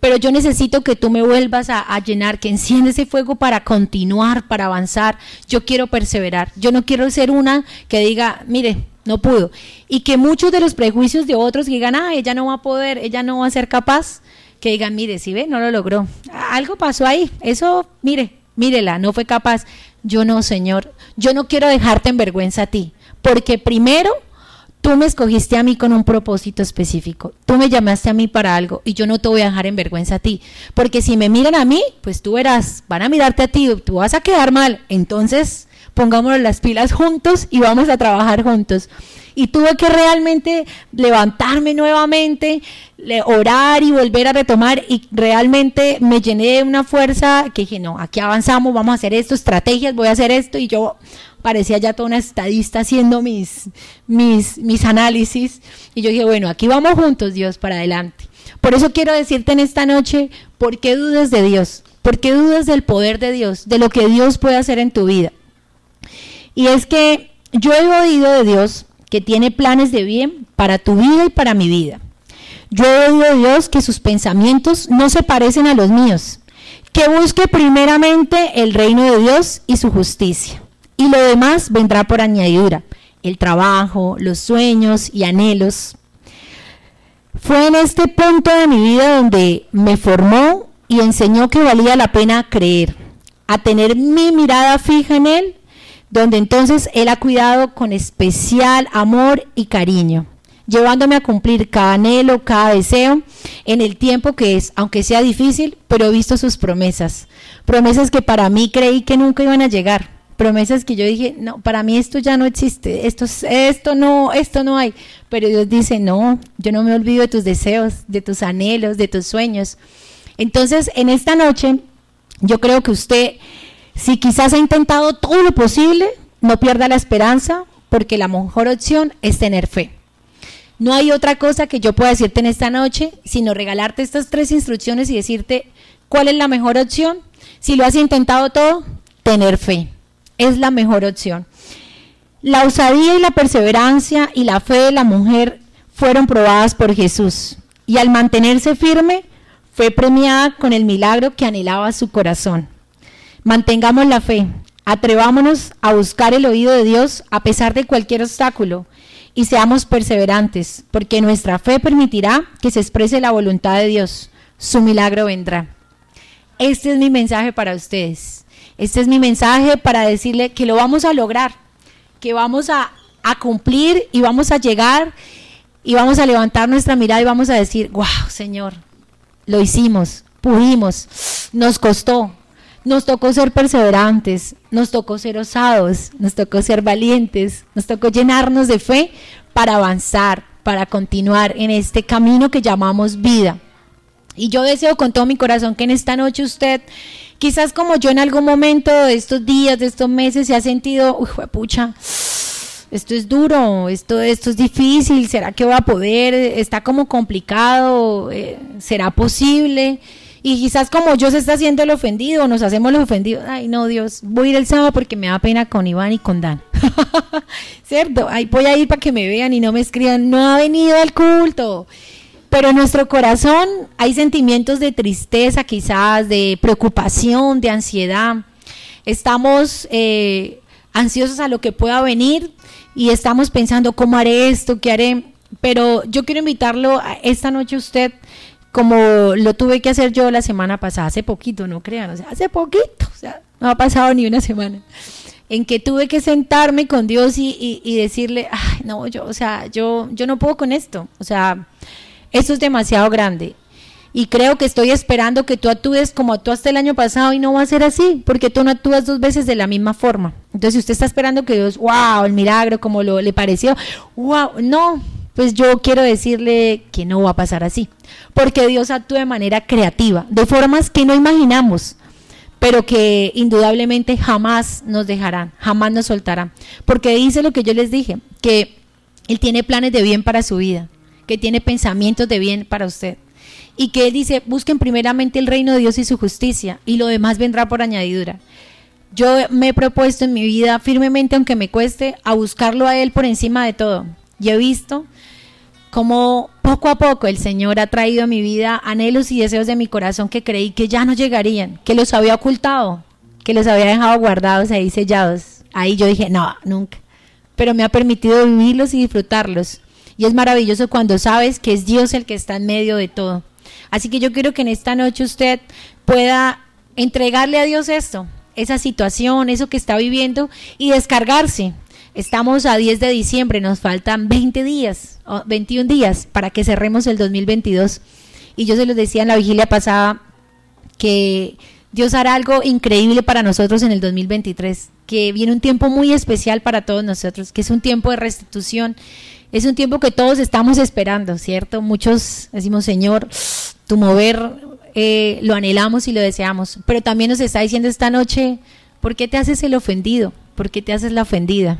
pero yo necesito que tú me vuelvas a, llenar, que enciende ese fuego para continuar, para avanzar. Yo quiero perseverar. Yo no quiero ser una que diga, mire, no pudo. Y que muchos de los prejuicios de otros digan, ah, ella no va a poder, ella no va a ser capaz, que digan, mire, si ve, no lo logró. Algo pasó ahí. Eso, mire, mírela, no fue capaz. Yo no, Señor. Yo no quiero dejarte en vergüenza a ti. Porque primero Tú me escogiste a mí con un propósito específico. Tú me llamaste a mí para algo y yo no te voy a dejar en vergüenza a ti. Porque si me miran a mí, pues tú verás, van a mirarte a ti, tú vas a quedar mal. Entonces, pongámonos las pilas juntos y vamos a trabajar juntos. Y tuve que realmente levantarme nuevamente, orar y volver a retomar y realmente me llené de una fuerza que dije, no, aquí avanzamos, vamos a hacer esto, estrategias, voy a hacer esto y yo parecía ya toda una estadista haciendo mis, mis, mis análisis. Y yo dije, bueno, aquí vamos juntos, Dios, para adelante. Por eso quiero decirte en esta noche, ¿por qué dudas de Dios? ¿Por qué dudas del poder de Dios, de lo que Dios puede hacer en tu vida? Y es que yo he oído de Dios que tiene planes de bien para tu vida y para mi vida. Yo he oído de Dios que sus pensamientos no se parecen a los míos, que busque primeramente el reino de Dios y su justicia y lo demás vendrá por añadidura, el trabajo, los sueños y anhelos. Fue en este punto de mi vida donde me formó y enseñó que valía la pena creer, a tener mi mirada fija en Él, donde entonces Él ha cuidado con especial amor y cariño, llevándome a cumplir cada anhelo, cada deseo, en el tiempo que es, aunque sea difícil, pero he visto sus promesas, promesas que para mí creí que nunca iban a llegar promesas que yo dije, no, para mí esto ya no existe, esto, esto no, esto no hay. Pero Dios dice, no, yo no me olvido de tus deseos, de tus anhelos, de tus sueños. Entonces, en esta noche, yo creo que usted, si quizás ha intentado todo lo posible, no pierda la esperanza, porque la mejor opción es tener fe. No hay otra cosa que yo pueda decirte en esta noche, sino regalarte estas tres instrucciones y decirte cuál es la mejor opción. Si lo has intentado todo, tener fe es la mejor opción. La osadía y la perseverancia y la fe de la mujer fueron probadas por Jesús y al mantenerse firme fue premiada con el milagro que anhelaba su corazón. Mantengamos la fe, atrevámonos a buscar el oído de Dios a pesar de cualquier obstáculo y seamos perseverantes, porque nuestra fe permitirá que se exprese la voluntad de Dios. Su milagro vendrá. Este es mi mensaje para ustedes. Este es mi mensaje para decirle que lo vamos a lograr, que vamos a, cumplir y vamos a llegar y vamos a levantar nuestra mirada y vamos a decir, wow, Señor, lo hicimos, pudimos, nos costó, nos tocó ser perseverantes, nos tocó ser osados, nos tocó ser valientes, nos tocó llenarnos de fe para avanzar, para continuar en este camino que llamamos vida. Y yo deseo con todo mi corazón que en esta noche usted Quizás como yo en algún momento de estos días, de estos meses, se ha sentido, uy, pucha, esto es duro, esto, esto es difícil, ¿será que voy a poder? Está como complicado, eh, ¿será posible? Y quizás como yo se está haciendo el ofendido, nos hacemos los ofendidos, ay no Dios, voy a ir el sábado porque me da pena con Iván y con Dan. ¿Cierto? Ahí voy a ir para que me vean y no me escriban, no ha venido al culto. Pero en nuestro corazón hay sentimientos de tristeza quizás, de preocupación, de ansiedad. Estamos eh, ansiosos a lo que pueda venir y estamos pensando cómo haré esto, qué haré. Pero yo quiero invitarlo a esta noche usted, como lo tuve que hacer yo la semana pasada, hace poquito, no crean, o sea, hace poquito, o sea, no ha pasado ni una semana, en que tuve que sentarme con Dios y, y decirle, ay, no, yo, o sea, yo, yo no puedo con esto, o sea, eso es demasiado grande. Y creo que estoy esperando que tú actúes como actuaste el año pasado y no va a ser así, porque tú no actúas dos veces de la misma forma. Entonces, si usted está esperando que Dios, wow, el milagro, como lo, le pareció, wow, no, pues yo quiero decirle que no va a pasar así, porque Dios actúa de manera creativa, de formas que no imaginamos, pero que indudablemente jamás nos dejarán, jamás nos soltarán, porque dice lo que yo les dije, que Él tiene planes de bien para su vida que tiene pensamientos de bien para usted. Y que Él dice, busquen primeramente el reino de Dios y su justicia, y lo demás vendrá por añadidura. Yo me he propuesto en mi vida firmemente, aunque me cueste, a buscarlo a Él por encima de todo. Y he visto cómo poco a poco el Señor ha traído a mi vida anhelos y deseos de mi corazón que creí que ya no llegarían, que los había ocultado, que los había dejado guardados ahí sellados. Ahí yo dije, no, nunca. Pero me ha permitido vivirlos y disfrutarlos. Y es maravilloso cuando sabes que es Dios el que está en medio de todo. Así que yo quiero que en esta noche usted pueda entregarle a Dios esto, esa situación, eso que está viviendo y descargarse. Estamos a 10 de diciembre, nos faltan 20 días, 21 días para que cerremos el 2022. Y yo se los decía en la vigilia pasada que Dios hará algo increíble para nosotros en el 2023, que viene un tiempo muy especial para todos nosotros, que es un tiempo de restitución, es un tiempo que todos estamos esperando, ¿cierto? Muchos decimos, Señor, tu mover eh, lo anhelamos y lo deseamos, pero también nos está diciendo esta noche, ¿por qué te haces el ofendido? ¿Por qué te haces la ofendida?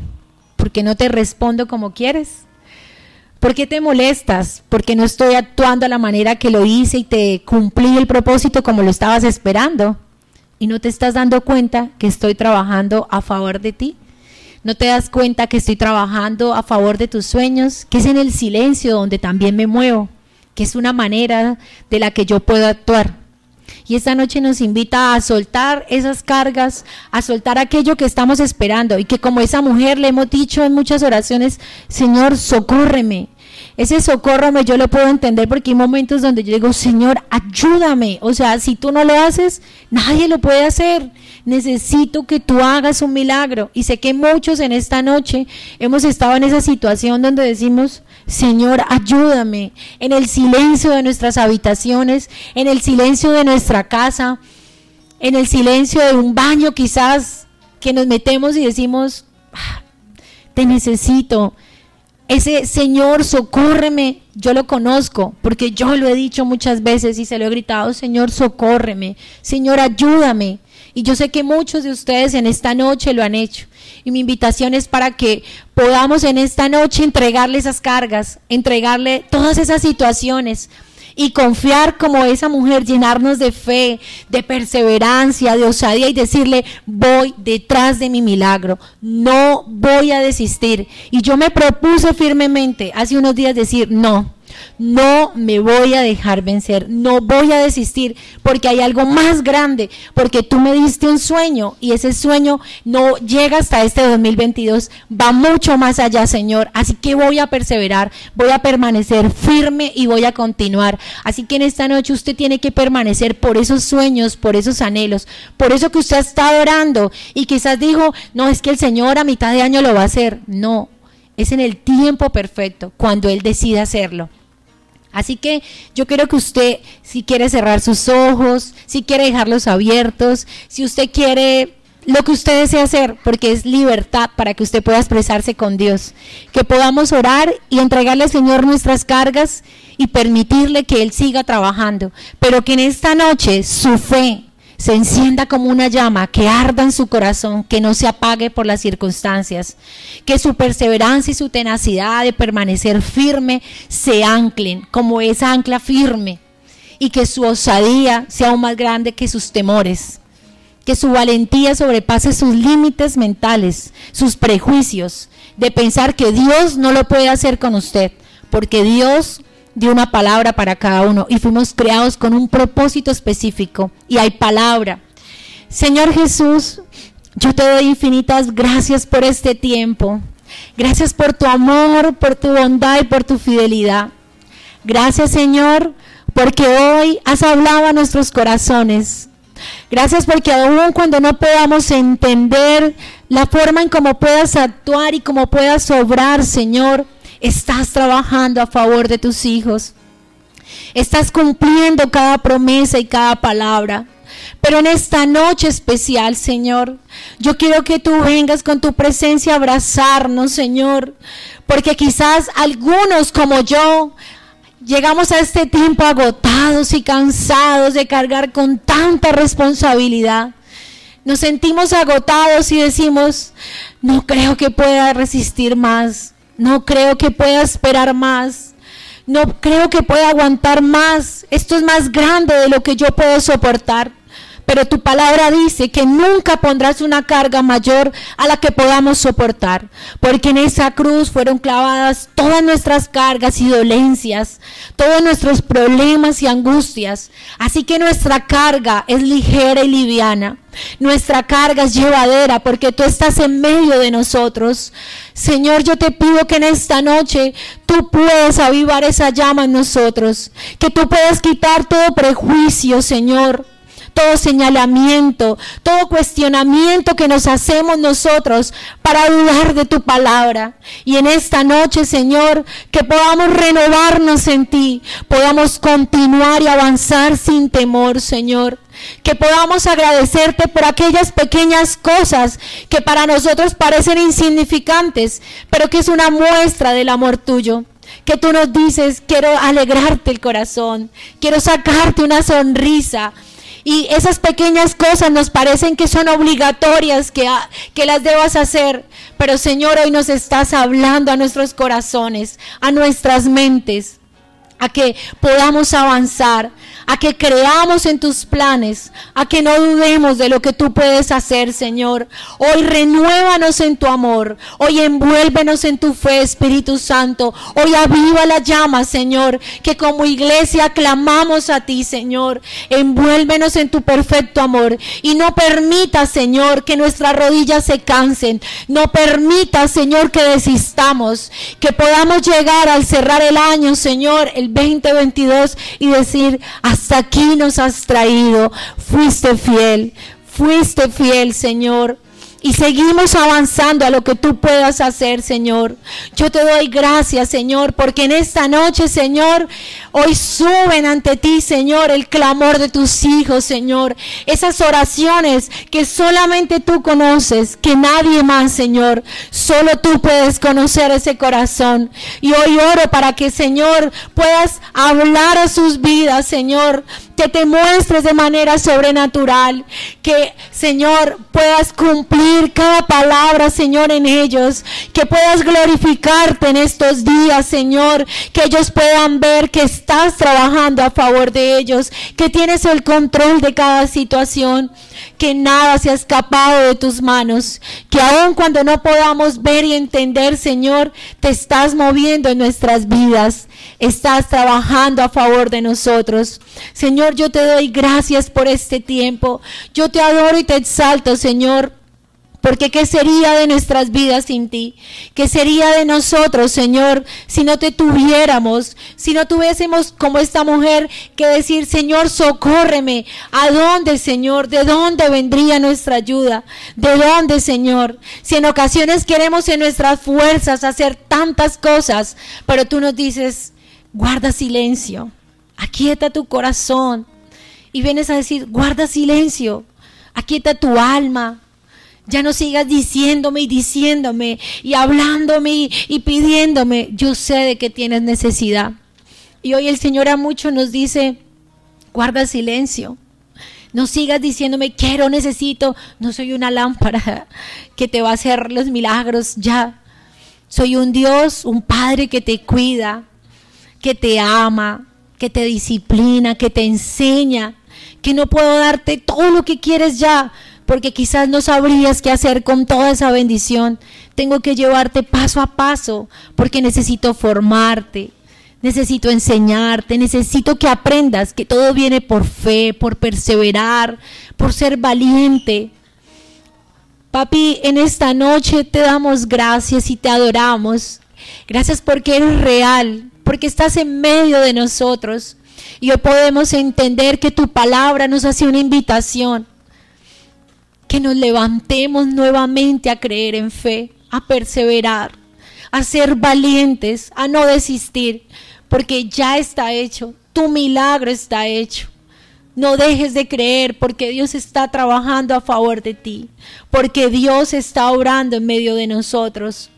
¿Por qué no te respondo como quieres? ¿Por qué te molestas? Porque no estoy actuando a la manera que lo hice y te cumplí el propósito como lo estabas esperando. Y no te estás dando cuenta que estoy trabajando a favor de ti. No te das cuenta que estoy trabajando a favor de tus sueños, que es en el silencio donde también me muevo, que es una manera de la que yo puedo actuar. Y esta noche nos invita a soltar esas cargas, a soltar aquello que estamos esperando y que como esa mujer le hemos dicho en muchas oraciones, Señor, socórreme. Ese socórreme yo lo puedo entender porque hay momentos donde yo digo, Señor, ayúdame. O sea, si tú no lo haces, nadie lo puede hacer. Necesito que tú hagas un milagro. Y sé que muchos en esta noche hemos estado en esa situación donde decimos, Señor, ayúdame en el silencio de nuestras habitaciones, en el silencio de nuestra casa, en el silencio de un baño quizás que nos metemos y decimos, ah, te necesito. Ese Señor, socórreme, yo lo conozco, porque yo lo he dicho muchas veces y se lo he gritado, Señor, socórreme, Señor, ayúdame. Y yo sé que muchos de ustedes en esta noche lo han hecho. Y mi invitación es para que podamos en esta noche entregarle esas cargas, entregarle todas esas situaciones y confiar como esa mujer, llenarnos de fe, de perseverancia, de osadía y decirle, voy detrás de mi milagro, no voy a desistir. Y yo me propuse firmemente hace unos días decir, no, no me voy a dejar vencer, no voy a desistir, porque hay algo más grande, porque tú me diste un sueño y ese sueño no llega hasta este 2022, va mucho más allá, Señor. Así que voy a perseverar, voy a permanecer firme y voy a continuar. Así que en esta noche usted tiene que permanecer por esos sueños, por esos anhelos, por eso que usted está orando y quizás dijo, no, es que el Señor a mitad de año lo va a hacer. No, es en el tiempo perfecto, cuando Él decida hacerlo. Así que yo quiero que usted, si quiere cerrar sus ojos, si quiere dejarlos abiertos, si usted quiere lo que usted desea hacer, porque es libertad para que usted pueda expresarse con Dios, que podamos orar y entregarle al Señor nuestras cargas y permitirle que Él siga trabajando, pero que en esta noche su fe, se encienda como una llama, que arda en su corazón, que no se apague por las circunstancias, que su perseverancia y su tenacidad de permanecer firme se anclen como esa ancla firme y que su osadía sea aún más grande que sus temores, que su valentía sobrepase sus límites mentales, sus prejuicios de pensar que Dios no lo puede hacer con usted, porque Dios dio una palabra para cada uno y fuimos creados con un propósito específico y hay palabra. Señor Jesús, yo te doy infinitas gracias por este tiempo. Gracias por tu amor, por tu bondad y por tu fidelidad. Gracias Señor, porque hoy has hablado a nuestros corazones. Gracias porque aún cuando no podamos entender la forma en cómo puedas actuar y cómo puedas obrar, Señor, Estás trabajando a favor de tus hijos. Estás cumpliendo cada promesa y cada palabra. Pero en esta noche especial, Señor, yo quiero que tú vengas con tu presencia a abrazarnos, Señor. Porque quizás algunos como yo llegamos a este tiempo agotados y cansados de cargar con tanta responsabilidad. Nos sentimos agotados y decimos, no creo que pueda resistir más. No creo que pueda esperar más. No creo que pueda aguantar más. Esto es más grande de lo que yo puedo soportar. Pero tu palabra dice que nunca pondrás una carga mayor a la que podamos soportar, porque en esa cruz fueron clavadas todas nuestras cargas y dolencias, todos nuestros problemas y angustias. Así que nuestra carga es ligera y liviana. Nuestra carga es llevadera porque tú estás en medio de nosotros. Señor, yo te pido que en esta noche tú puedas avivar esa llama en nosotros, que tú puedas quitar todo prejuicio, Señor todo señalamiento, todo cuestionamiento que nos hacemos nosotros para dudar de tu palabra. Y en esta noche, Señor, que podamos renovarnos en ti, podamos continuar y avanzar sin temor, Señor que podamos agradecerte por aquellas pequeñas cosas que para nosotros parecen insignificantes, pero que es una muestra del amor tuyo que tú nos dices, quiero alegrarte el corazón, quiero sacarte una sonrisa. Y esas pequeñas cosas nos parecen que son obligatorias, que, que las debas hacer. Pero Señor, hoy nos estás hablando a nuestros corazones, a nuestras mentes, a que podamos avanzar, a que creamos en tus planes, a que no dudemos de lo que tú puedes hacer, Señor. Hoy renuévanos en tu amor, hoy envuélvenos en tu fe, Espíritu Santo. Hoy aviva la llama, Señor, que como iglesia clamamos a ti, Señor. Envuélvenos en tu perfecto amor y no permita, Señor, que nuestras rodillas se cansen. No permita, Señor, que desistamos, que podamos llegar al cerrar el año, Señor, el 2022 y decir, hasta aquí nos has traído. Fuiste fiel, fuiste fiel, Señor y seguimos avanzando a lo que tú puedas hacer, Señor. Yo te doy gracias, Señor, porque en esta noche, Señor, hoy suben ante ti, Señor, el clamor de tus hijos, Señor. Esas oraciones que solamente tú conoces, que nadie más, Señor. Solo tú puedes conocer ese corazón. Y hoy oro para que, Señor, puedas hablar a sus vidas, Señor que te muestres de manera sobrenatural, que Señor puedas cumplir cada palabra, Señor, en ellos, que puedas glorificarte en estos días, Señor, que ellos puedan ver que estás trabajando a favor de ellos, que tienes el control de cada situación, que nada se ha escapado de tus manos, que aun cuando no podamos ver y entender, Señor, te estás moviendo en nuestras vidas estás trabajando a favor de nosotros. Señor, yo te doy gracias por este tiempo. Yo te adoro y te exalto, Señor. Porque ¿qué sería de nuestras vidas sin ti? ¿Qué sería de nosotros, Señor, si no te tuviéramos? Si no tuviésemos como esta mujer que decir, Señor, socórreme. ¿A dónde, Señor? ¿De dónde vendría nuestra ayuda? ¿De dónde, Señor? Si en ocasiones queremos en nuestras fuerzas hacer tantas cosas, pero tú nos dices, guarda silencio, aquieta tu corazón. Y vienes a decir, guarda silencio, aquieta tu alma. Ya no sigas diciéndome y diciéndome y hablándome y, pidiéndome. Yo sé de que tienes necesidad. Y hoy el Señor a muchos nos dice, guarda silencio. No sigas diciéndome, quiero, necesito. No soy una lámpara que te va a hacer los milagros ya. Soy un Dios, un Padre que te cuida, que te ama, que te disciplina, que te enseña, que no puedo darte todo lo que quieres ya, porque quizás no sabrías qué hacer con toda esa bendición. Tengo que llevarte paso a paso, porque necesito formarte, necesito enseñarte, necesito que aprendas que todo viene por fe, por perseverar, por ser valiente. Papi, en esta noche te damos gracias y te adoramos. Gracias porque eres real, porque estás en medio de nosotros. Y hoy podemos entender que tu palabra nos hace una invitación, que nos levantemos nuevamente a creer en fe, a perseverar, a ser valientes, a no desistir, porque ya está hecho, tu milagro está hecho. No dejes de creer porque Dios está trabajando a favor de ti, porque Dios está obrando en medio de nosotros.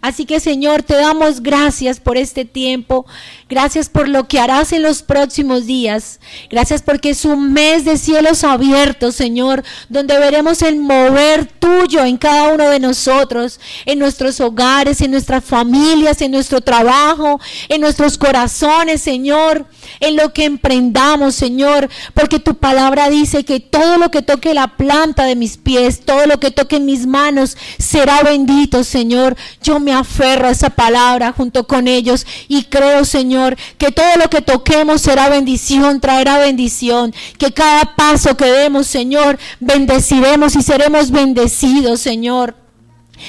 Así que Señor, te damos gracias por este tiempo, gracias por lo que harás en los próximos días, gracias porque es un mes de cielos abiertos, Señor, donde veremos el mover tuyo en cada uno de nosotros, en nuestros hogares, en nuestras familias, en nuestro trabajo, en nuestros corazones, Señor, en lo que emprendamos, Señor, porque tu palabra dice que todo lo que toque la planta de mis pies, todo lo que toque mis manos, será bendito, Señor. Yo me aferro a esa palabra junto con ellos y creo, Señor, que todo lo que toquemos será bendición, traerá bendición, que cada paso que demos, Señor, bendeciremos y seremos bendecidos, Señor.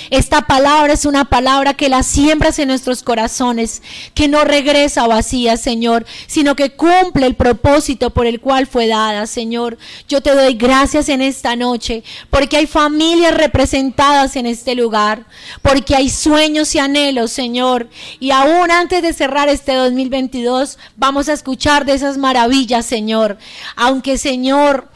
Esta palabra es una palabra que la siembras en nuestros corazones, que no regresa vacía, Señor, sino que cumple el propósito por el cual fue dada, Señor. Yo te doy gracias en esta noche, porque hay familias representadas en este lugar, porque hay sueños y anhelos, Señor. Y aún antes de cerrar este 2022, vamos a escuchar de esas maravillas, Señor. Aunque, Señor,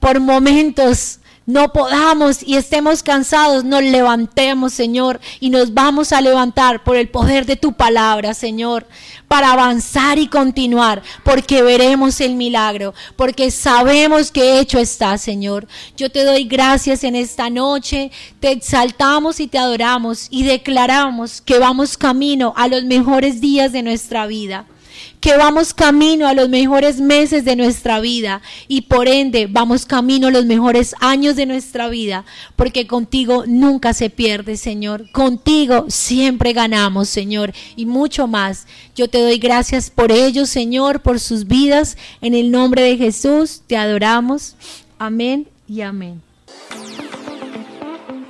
por momentos no podamos y estemos cansados, nos levantemos, Señor, y nos vamos a levantar por el poder de tu palabra, Señor, para avanzar y continuar, porque veremos el milagro, porque sabemos que hecho está, Señor. Yo te doy gracias en esta noche, te exaltamos y te adoramos y declaramos que vamos camino a los mejores días de nuestra vida que vamos camino a los mejores meses de nuestra vida y por ende vamos camino a los mejores años de nuestra vida, porque contigo nunca se pierde, Señor. Contigo siempre ganamos, Señor, y mucho más. Yo te doy gracias por ellos, Señor, por sus vidas. En el nombre de Jesús te adoramos. Amén y amén.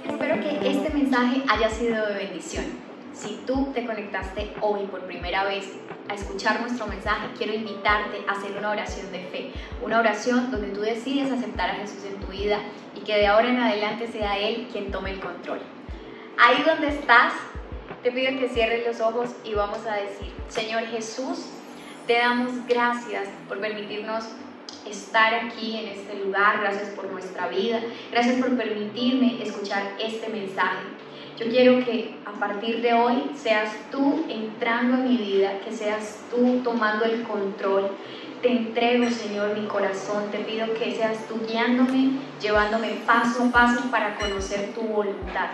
Espero que este mensaje haya sido de bendición. Si tú te conectaste hoy por primera vez a escuchar nuestro mensaje, quiero invitarte a hacer una oración de fe, una oración donde tú decides aceptar a Jesús en tu vida y que de ahora en adelante sea Él quien tome el control. Ahí donde estás, te pido que cierres los ojos y vamos a decir, Señor Jesús, te damos gracias por permitirnos estar aquí en este lugar, gracias por nuestra vida, gracias por permitirme escuchar este mensaje. Yo quiero que a partir de hoy seas tú entrando en mi vida, que seas tú tomando el control. Te entrego, Señor, mi corazón. Te pido que seas tú guiándome, llevándome paso a paso para conocer tu voluntad.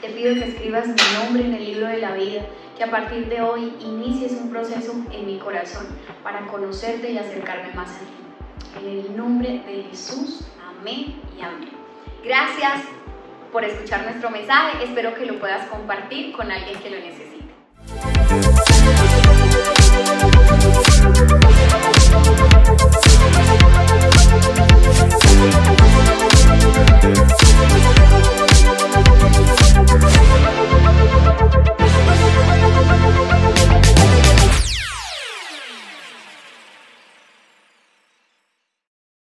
Te pido que escribas mi nombre en el libro de la vida, que a partir de hoy inicies un proceso en mi corazón para conocerte y acercarme más a ti. En el nombre de Jesús, amén y amén. Gracias por escuchar nuestro mensaje. Espero que lo puedas compartir con alguien que lo necesite.